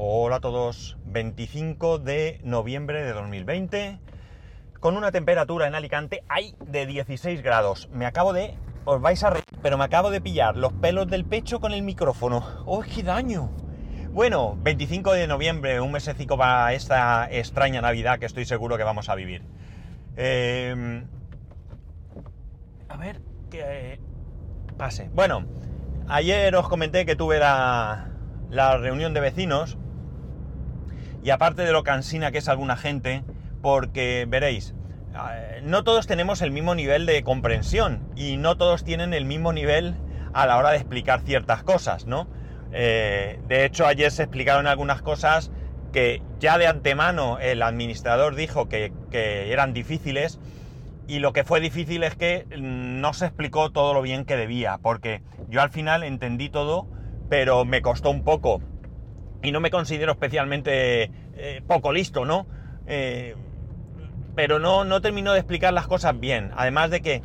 Hola a todos, 25 de noviembre de 2020, con una temperatura en Alicante hay de 16 grados. Me acabo de, os vais a reír, pero me acabo de pillar los pelos del pecho con el micrófono. ¡Oh, qué daño! Bueno, 25 de noviembre, un mesecico para esta extraña Navidad que estoy seguro que vamos a vivir. Eh, a ver, que pase. Bueno, ayer os comenté que tuve la, la reunión de vecinos y aparte de lo cansina que es alguna gente, porque veréis, eh, no todos tenemos el mismo nivel de comprensión y no todos tienen el mismo nivel a la hora de explicar ciertas cosas, ¿no? Eh, de hecho, ayer se explicaron algunas cosas que ya de antemano el administrador dijo que eran difíciles y lo que fue difícil es que no se explicó todo lo bien que debía, porque yo al final entendí todo, pero me costó un poco y no me considero especialmente eh, poco listo, ¿no? Eh, pero no, no terminó de explicar las cosas bien. Además de que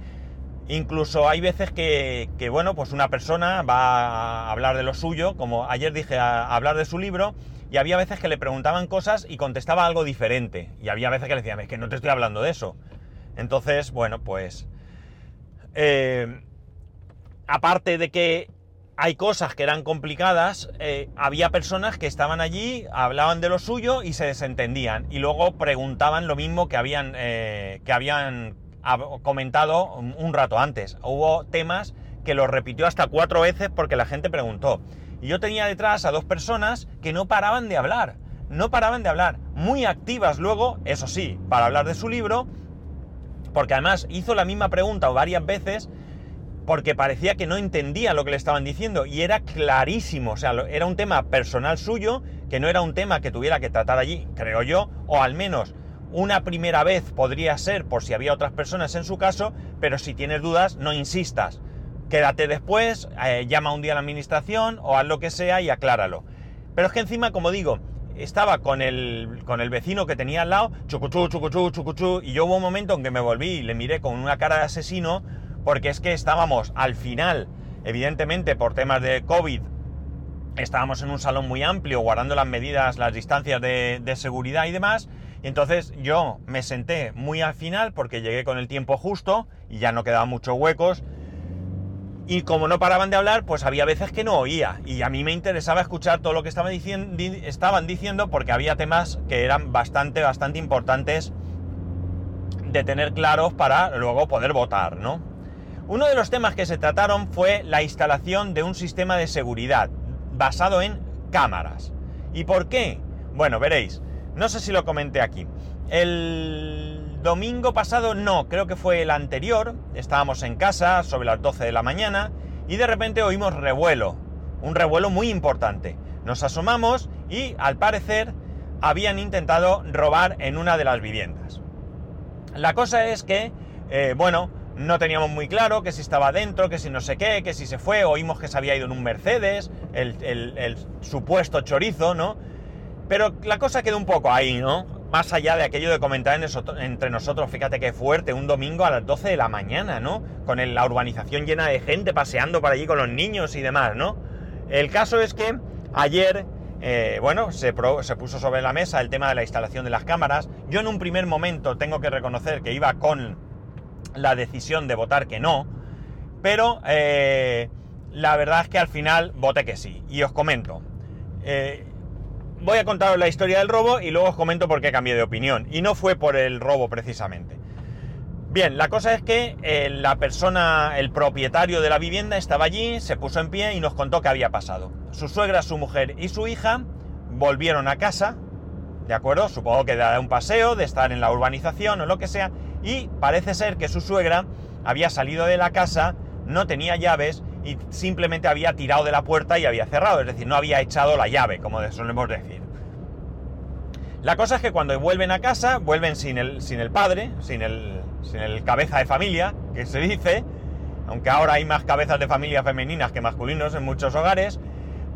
incluso hay veces que, que, bueno, pues una persona va a hablar de lo suyo, como ayer dije, a, hablar de su libro, y había veces que le preguntaban cosas y contestaba algo diferente. Y había veces que le decían, es que no te estoy hablando de eso. Entonces, bueno, pues... Eh, aparte de que hay cosas que eran complicadas, eh, había personas que estaban allí, hablaban de lo suyo y se desentendían. Y luego preguntaban lo mismo que habían, eh, que habían comentado un rato antes. Hubo temas que los repitió hasta cuatro veces porque la gente preguntó. Y yo tenía detrás a dos personas que no paraban de hablar. No paraban de hablar. Muy activas luego, eso sí, para hablar de su libro. Porque además hizo la misma pregunta varias veces porque parecía que no entendía lo que le estaban diciendo y era clarísimo, o sea, era un tema personal suyo, que no era un tema que tuviera que tratar allí, creo yo, o al menos una primera vez podría ser por si había otras personas en su caso, pero si tienes dudas, no insistas. Quédate después, eh, llama un día a la administración o haz lo que sea y acláralo. Pero es que encima, como digo, estaba con el, con el vecino que tenía al lado, chucuchú, chucuchú, chucuchú, y yo hubo un momento en que me volví y le miré con una cara de asesino, porque es que estábamos al final, evidentemente por temas de COVID, estábamos en un salón muy amplio, guardando las medidas, las distancias de, seguridad y demás, y entonces yo me senté muy al final porque llegué con el tiempo justo y ya no quedaban muchos huecos. Y como no paraban de hablar, pues había veces que no oía. Y a mí me interesaba escuchar todo lo que estaban diciendo porque había temas que eran bastante, bastante importantes de tener claros para luego poder votar, ¿no? Uno de los temas que se trataron fue la instalación de un sistema de seguridad basado en cámaras. ¿Y por qué? Bueno, veréis. No sé si lo comenté aquí. El domingo pasado, no, creo que fue el anterior, estábamos en casa sobre las 12 de la mañana y de repente oímos revuelo, un revuelo muy importante. Nos asomamos y al parecer habían intentado robar en una de las viviendas. La cosa es que, eh, bueno, no teníamos muy claro que si estaba dentro, que si no sé qué, que si se fue, oímos que se había ido en un Mercedes, el, el, el supuesto chorizo, ¿no? Pero la cosa quedó un poco ahí, ¿no? Más allá de aquello de comentar entre nosotros, fíjate qué fuerte, un domingo a las 12 de la mañana, ¿no? Con la urbanización llena de gente paseando por allí con los niños y demás, ¿no? El caso es que ayer, eh, bueno, se, se puso sobre la mesa el tema de la instalación de las cámaras. Yo en un primer momento tengo que reconocer que iba con la decisión de votar que no, pero eh, la verdad es que al final voté que sí. Y os comento. Eh, voy a contaros la historia del robo y luego os comento por qué cambié de opinión. Y no fue por el robo precisamente. Bien, la cosa es que eh, la persona, el propietario de la vivienda estaba allí, se puso en pie y nos contó qué había pasado. Su suegra, su mujer y su hija volvieron a casa, ¿de acuerdo? Supongo que de un paseo, de estar en la urbanización o lo que sea, y parece ser que su suegra había salido de la casa, no tenía llaves y simplemente había tirado de la puerta y había cerrado, es decir, no había echado la llave, como solemos decir. La cosa es que cuando vuelven a casa, vuelven sin el, sin el padre, sin el, cabeza de familia, que se dice, aunque ahora hay más cabezas de familia femeninas que masculinos en muchos hogares,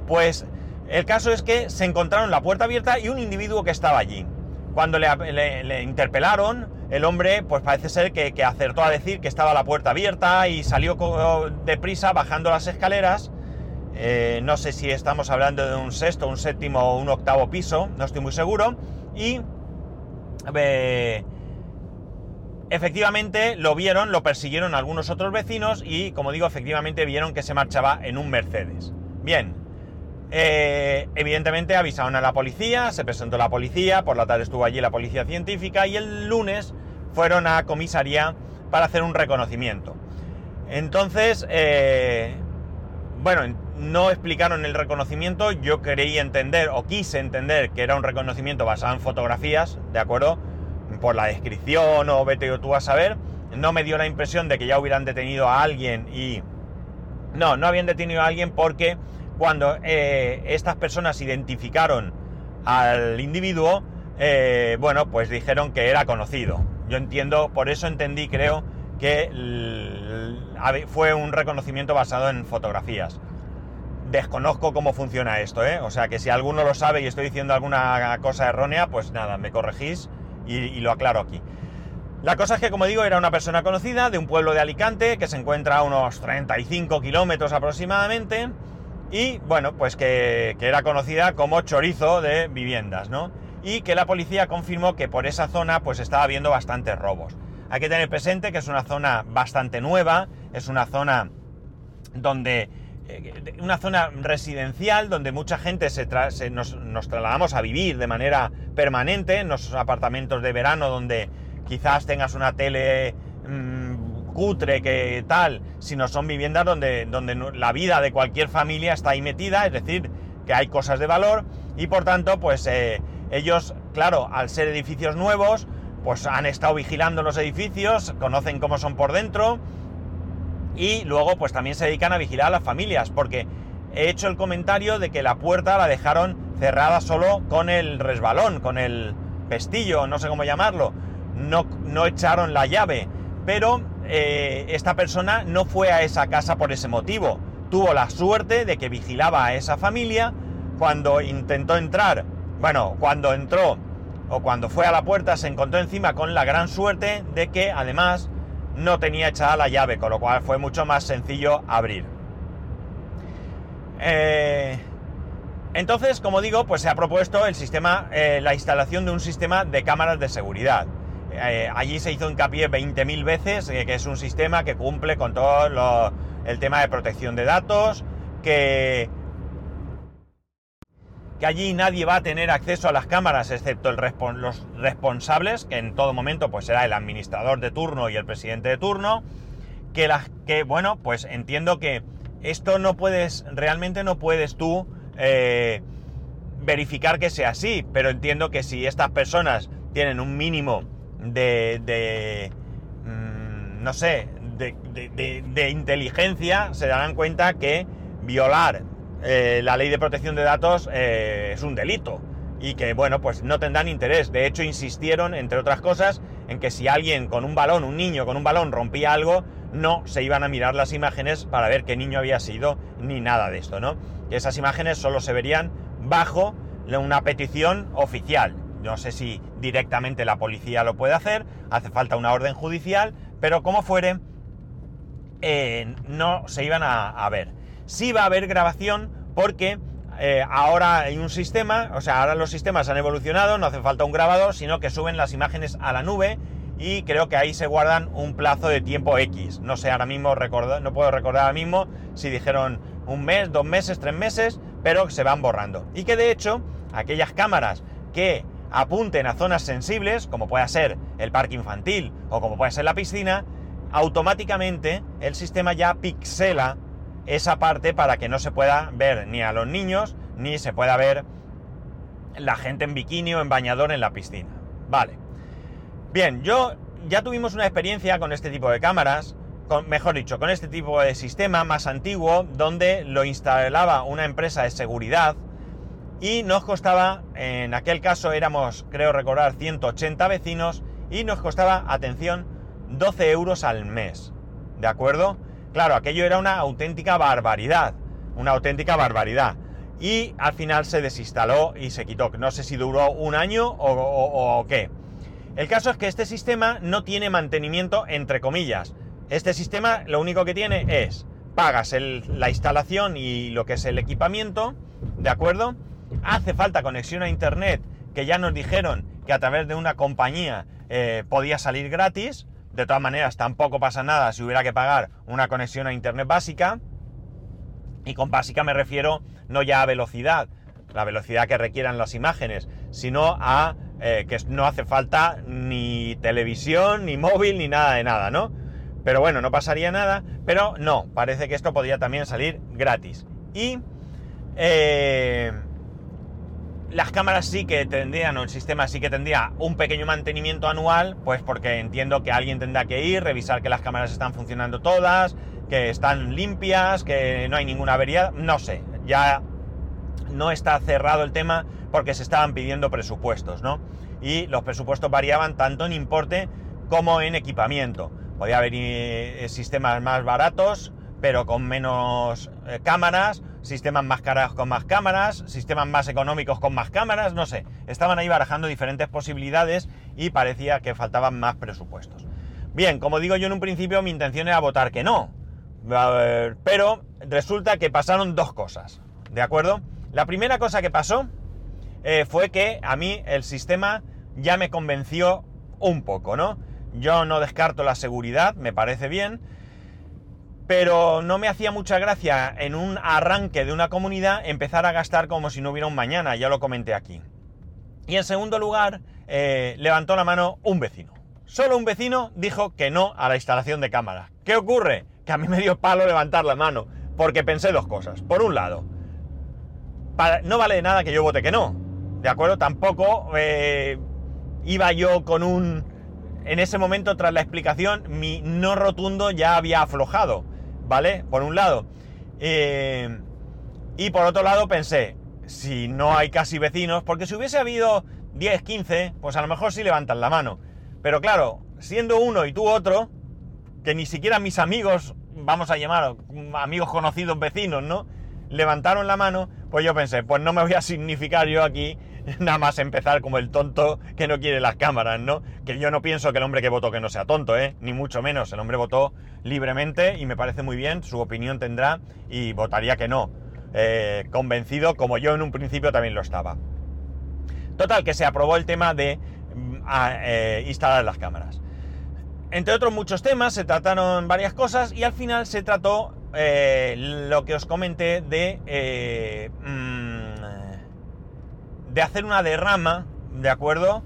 pues el caso es que se encontraron la puerta abierta y un individuo que estaba allí. Cuando le interpelaron, el hombre, pues parece ser que, acertó a decir que estaba la puerta abierta y salió deprisa bajando las escaleras eh, no sé si estamos hablando de un sexto, un séptimo o un octavo piso, no estoy muy seguro. Y efectivamente lo vieron, lo persiguieron algunos otros vecinos y, como digo, efectivamente vieron que se marchaba en un Mercedes. Bien, eh, evidentemente avisaron a la policía, se presentó la policía, por la tarde estuvo allí la policía científica y el lunes fueron a comisaría para hacer un reconocimiento. Entonces, bueno, no explicaron el reconocimiento, yo creí entender o quise entender que era un reconocimiento basado en fotografías, ¿de acuerdo? Por la descripción o vete tú a saber. No me dio la impresión de que ya hubieran detenido a alguien y... No, no habían detenido a alguien porque cuando eh, estas personas identificaron al individuo, eh, bueno, pues dijeron que era conocido. Yo entiendo, por eso entendí, creo, que fue un reconocimiento basado en fotografías desconozco cómo funciona esto, ¿eh? O sea que si alguno lo sabe y estoy diciendo alguna cosa errónea, pues nada, me corregís y, lo aclaro aquí. La cosa es que, como digo, era una persona conocida de un pueblo de Alicante que se encuentra a unos 35 kilómetros aproximadamente y, bueno, pues que, que era conocida como chorizo de viviendas, ¿no? Y que la policía confirmó que por esa zona pues estaba habiendo bastantes robos. Hay que tener presente que es una zona bastante nueva, es una zona donde eh, una zona residencial donde mucha gente se, nos, trasladamos a vivir de manera permanente, en los apartamentos de verano donde quizás tengas una tele mm, cutre que tal, sino son viviendas donde, donde la vida de cualquier familia está ahí metida, es decir, que hay cosas de valor y por tanto, pues eh, ellos, claro, al ser edificios nuevos, pues han estado vigilando los edificios, conocen cómo son por dentro, y luego pues también se dedican a vigilar a las familias, porque he hecho el comentario de que la puerta la dejaron cerrada solo con el resbalón, con el pestillo, no sé cómo llamarlo, no, no echaron la llave, pero eh, esta persona no fue a esa casa por ese motivo, tuvo la suerte de que vigilaba a esa familia cuando intentó entrar, bueno, cuando entró o cuando fue a la puerta se encontró encima con la gran suerte de que además no tenía echada la llave, con lo cual fue mucho más sencillo abrir. Eh, entonces, como digo, pues se ha propuesto el sistema, eh, la instalación de un sistema de cámaras de seguridad. Eh, allí se hizo hincapié 20.000 veces que es un sistema que cumple con todo el tema de protección de datos, que que allí nadie va a tener acceso a las cámaras excepto los responsables, que en todo momento pues será el administrador de turno y el presidente de turno, que, que bueno, pues entiendo que esto no puedes, realmente no puedes tú eh, verificar que sea así, pero entiendo que si estas personas tienen un mínimo de, de mm, no sé, de, de inteligencia, se darán cuenta que violar eh, la ley de protección de datos eh, es un delito y que, bueno, pues no tendrán interés. De hecho, insistieron, entre otras cosas, en que si alguien con un balón, un niño con un balón rompía algo, no se iban a mirar las imágenes para ver qué niño había sido, ni nada de esto, ¿no? Y esas imágenes solo se verían bajo una petición oficial. No sé si directamente la policía lo puede hacer, hace falta una orden judicial, pero como fuere, eh, no se iban a ver sí va a haber grabación porque eh, ahora hay un sistema, o sea, ahora los sistemas han evolucionado, no hace falta un grabador, sino que suben las imágenes a la nube y creo que ahí se guardan un plazo de tiempo X. No sé, ahora mismo no puedo recordar ahora mismo si dijeron un mes, dos meses, tres meses, pero se van borrando. Y que de hecho, aquellas cámaras que apunten a zonas sensibles, como puede ser el parque infantil o como puede ser la piscina, automáticamente el sistema ya pixela esa parte para que no se pueda ver ni a los niños ni se pueda ver la gente en bikini o en bañador en la piscina. Vale. Bien, yo ya tuvimos una experiencia con este tipo de cámaras, con, mejor dicho, con este tipo de sistema más antiguo, donde lo instalaba una empresa de seguridad y nos costaba, en aquel caso éramos, creo recordar, 180 vecinos y nos costaba, atención, 12 euros al mes. ¿De acuerdo? Claro, aquello era una auténtica barbaridad, una auténtica barbaridad. Y al final se desinstaló y se quitó. No sé si duró un año o, qué. El caso es que este sistema no tiene mantenimiento entre comillas. Este sistema lo único que tiene es pagas la instalación y lo que es el equipamiento, ¿de acuerdo? Hace falta conexión a internet, que ya nos dijeron que a través de una compañía eh, podía salir gratis. De todas maneras, tampoco pasa nada si hubiera que pagar una conexión a internet básica. Y con básica me refiero no ya a velocidad, la velocidad que requieran las imágenes, sino a eh, que no hace falta ni televisión, ni móvil, ni nada de nada, ¿no? Pero bueno, no pasaría nada, pero no, parece que esto podría también salir gratis. Y eh, las cámaras sí que tendrían, o el sistema sí que tendría un pequeño mantenimiento anual, pues porque entiendo que alguien tendrá que ir, revisar que las cámaras están funcionando todas, que están limpias, que no hay ninguna avería, no sé, ya no está cerrado el tema porque se estaban pidiendo presupuestos, ¿no? Y los presupuestos variaban tanto en importe como en equipamiento. Podía haber eh, sistemas más baratos, pero con menos eh, cámaras, sistemas más caros con más cámaras, sistemas más económicos con más cámaras, no sé. Estaban ahí barajando diferentes posibilidades y parecía que faltaban más presupuestos. Bien, como digo yo en un principio, mi intención era votar que no. Pero resulta que pasaron dos cosas, ¿de acuerdo? La primera cosa que pasó eh, fue que a mí el sistema ya me convenció un poco, ¿no? Yo no descarto la seguridad, me parece bien, pero no me hacía mucha gracia en un arranque de una comunidad empezar a gastar como si no hubiera un mañana, ya lo comenté aquí. Y en segundo lugar, eh, levantó la mano un vecino. Solo un vecino dijo que no a la instalación de cámaras. ¿Qué ocurre? Que a mí me dio palo levantar la mano, porque pensé dos cosas. Por un lado, no vale de nada que yo vote que no, ¿de acuerdo? Tampoco eh, iba yo con un... En ese momento, tras la explicación, mi no rotundo ya había aflojado. ¿Vale? Por un lado. Eh, y por otro lado pensé, si no hay casi vecinos, porque si hubiese habido 10, 15, pues a lo mejor sí levantan la mano. Pero claro, siendo uno y tú otro, que ni siquiera mis amigos, vamos a llamar amigos conocidos vecinos, ¿no? Levantaron la mano, pues yo pensé, pues no me voy a significar yo aquí nada más empezar como el tonto que no quiere las cámaras, ¿no? Que yo no pienso que el hombre que votó que no sea tonto, ¿eh? Ni mucho menos. El hombre votó libremente y me parece muy bien, su opinión tendrá y votaría que no. Eh, convencido como yo en un principio también lo estaba. Total, que se aprobó el tema de mm, eh, instalar las cámaras. Entre otros muchos temas, se trataron varias cosas y al final se trató eh, lo que os comenté de... Mm, de hacer una derrama, ¿de acuerdo?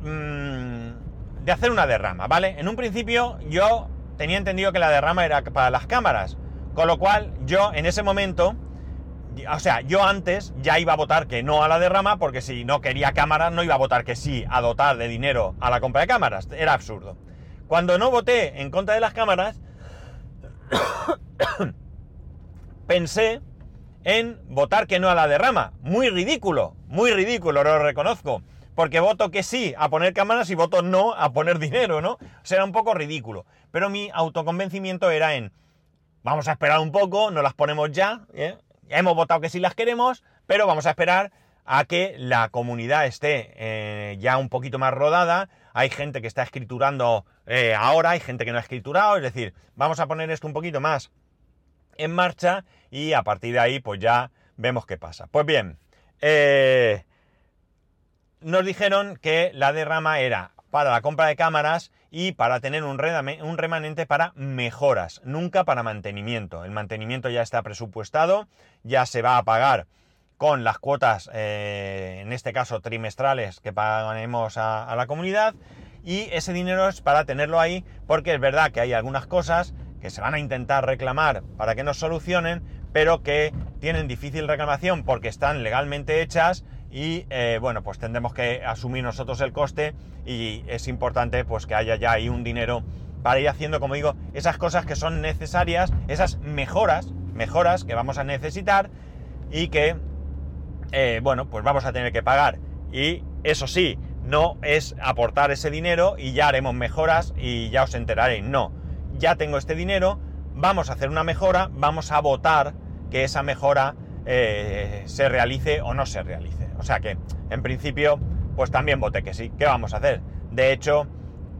Mm, de hacer una derrama, ¿vale? En un principio yo tenía entendido que la derrama era para las cámaras, con lo cual yo en ese momento, o sea, yo antes ya iba a votar que no a la derrama, porque si no quería cámaras no iba a votar que sí a dotar de dinero a la compra de cámaras, era absurdo. Cuando no voté en contra de las cámaras, pensé en votar que no a la derrama. Muy ridículo, muy ridículo, lo reconozco. Porque voto que sí a poner cámaras y voto no a poner dinero, ¿no? Será un poco ridículo. Pero mi autoconvencimiento era en, vamos a esperar un poco, no las ponemos ya, ¿eh? hemos votado que sí las queremos, pero vamos a esperar a que la comunidad esté eh, ya un poquito más rodada. Hay gente que está escriturando eh, ahora, hay gente que no ha escriturado, es decir, vamos a poner esto un poquito más en marcha y a partir de ahí pues ya vemos qué pasa. Pues bien, eh, nos dijeron que la derrama era para la compra de cámaras y para tener un, un remanente para mejoras, nunca para mantenimiento. El mantenimiento ya está presupuestado, ya se va a pagar con las cuotas, eh, en este caso trimestrales, que pagaremos a, a la comunidad. Y ese dinero es para tenerlo ahí, porque es verdad que hay algunas cosas que se van a intentar reclamar para que nos solucionen, pero que tienen difícil reclamación porque están legalmente hechas y eh, bueno, pues tendremos que asumir nosotros el coste y es importante pues que haya ya ahí un dinero para ir haciendo, como digo, esas cosas que son necesarias, esas mejoras, mejoras que vamos a necesitar y que, eh, bueno, pues vamos a tener que pagar. Y eso sí, no es aportar ese dinero y ya haremos mejoras y ya os enteraréis, no ya tengo este dinero, vamos a hacer una mejora, vamos a votar que esa mejora eh, se realice o no se realice. O sea que, en principio, pues también voté que sí. ¿Qué vamos a hacer? De hecho,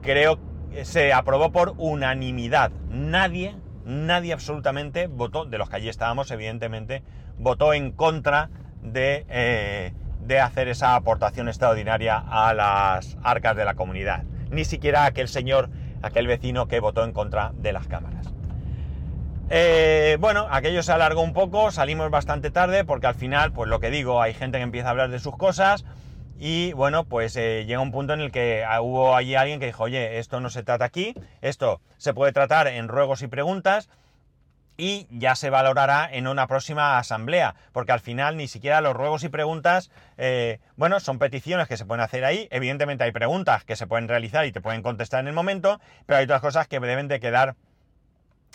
creo que se aprobó por unanimidad. Nadie, nadie absolutamente votó, de los que allí estábamos, evidentemente, votó en contra de, eh, de hacer esa aportación extraordinaria a las arcas de la comunidad. Ni siquiera aquel señor, aquel vecino que votó en contra de las cámaras. Eh, bueno, aquello se alargó un poco, salimos bastante tarde porque al final, pues lo que digo, hay gente que empieza a hablar de sus cosas y bueno, pues eh, llega un punto en el que hubo allí alguien que dijo, oye, esto no se trata aquí, esto se puede tratar en ruegos y preguntas y ya se valorará en una próxima asamblea, porque al final ni siquiera los ruegos y preguntas, eh, bueno, son peticiones que se pueden hacer ahí, evidentemente hay preguntas que se pueden realizar y te pueden contestar en el momento, pero hay otras cosas que deben de quedar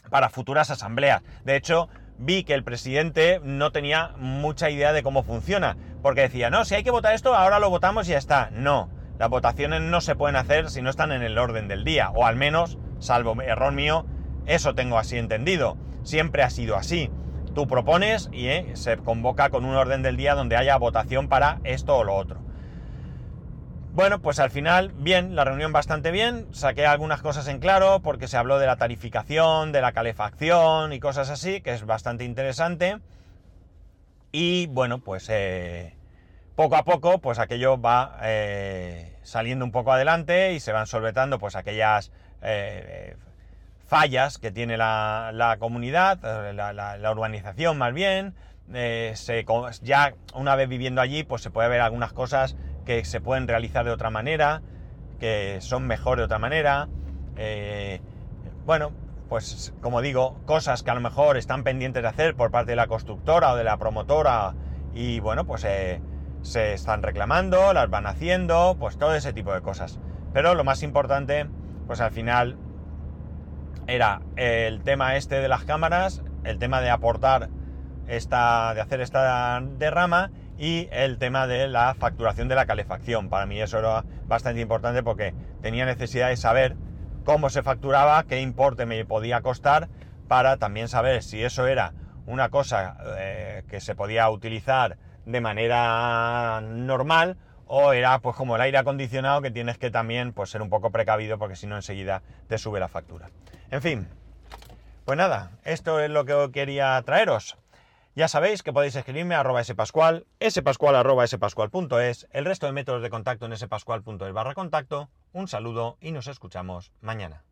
para futuras asambleas. De hecho, vi que el presidente no tenía mucha idea de cómo funciona, porque decía, no, si hay que votar esto, ahora lo votamos y ya está. No, las votaciones no se pueden hacer si no están en el orden del día, o al menos, salvo error mío, eso tengo así entendido. Siempre ha sido así. Tú propones y eh, se convoca con un orden del día donde haya votación para esto o lo otro. Bueno, pues al final, bien, la reunión bastante bien, saqué algunas cosas en claro porque se habló de la tarificación, de la calefacción y cosas así, que es bastante interesante. Y bueno, pues eh, poco a poco, pues aquello va eh, saliendo un poco adelante y se van solvetando pues aquellas fallas que tiene la, comunidad, la, urbanización más bien. Se, ya una vez viviendo allí, pues se puede ver algunas cosas que se pueden realizar de otra manera, que son mejor de otra manera. Eh, bueno, pues como digo, cosas que a lo mejor están pendientes de hacer por parte de la constructora o de la promotora y bueno, pues eh, se están reclamando, las van haciendo, pues todo ese tipo de cosas. Pero lo más importante, pues al final era el tema este de las cámaras, el tema de aportar esta, de hacer esta derrama y el tema de la facturación de la calefacción. Para mí eso era bastante importante porque tenía necesidad de saber cómo se facturaba, qué importe me podía costar, para también saber si eso era una cosa eh, que se podía utilizar de manera normal o era pues como el aire acondicionado que tienes que también pues ser un poco precavido porque si no enseguida te sube la factura. En fin, pues nada, esto es lo que quería traeros. Ya sabéis que podéis escribirme a arroba spascual, spascual arroba spascual.es, el resto de métodos de contacto en spascual.es barra contacto. Un saludo y nos escuchamos mañana.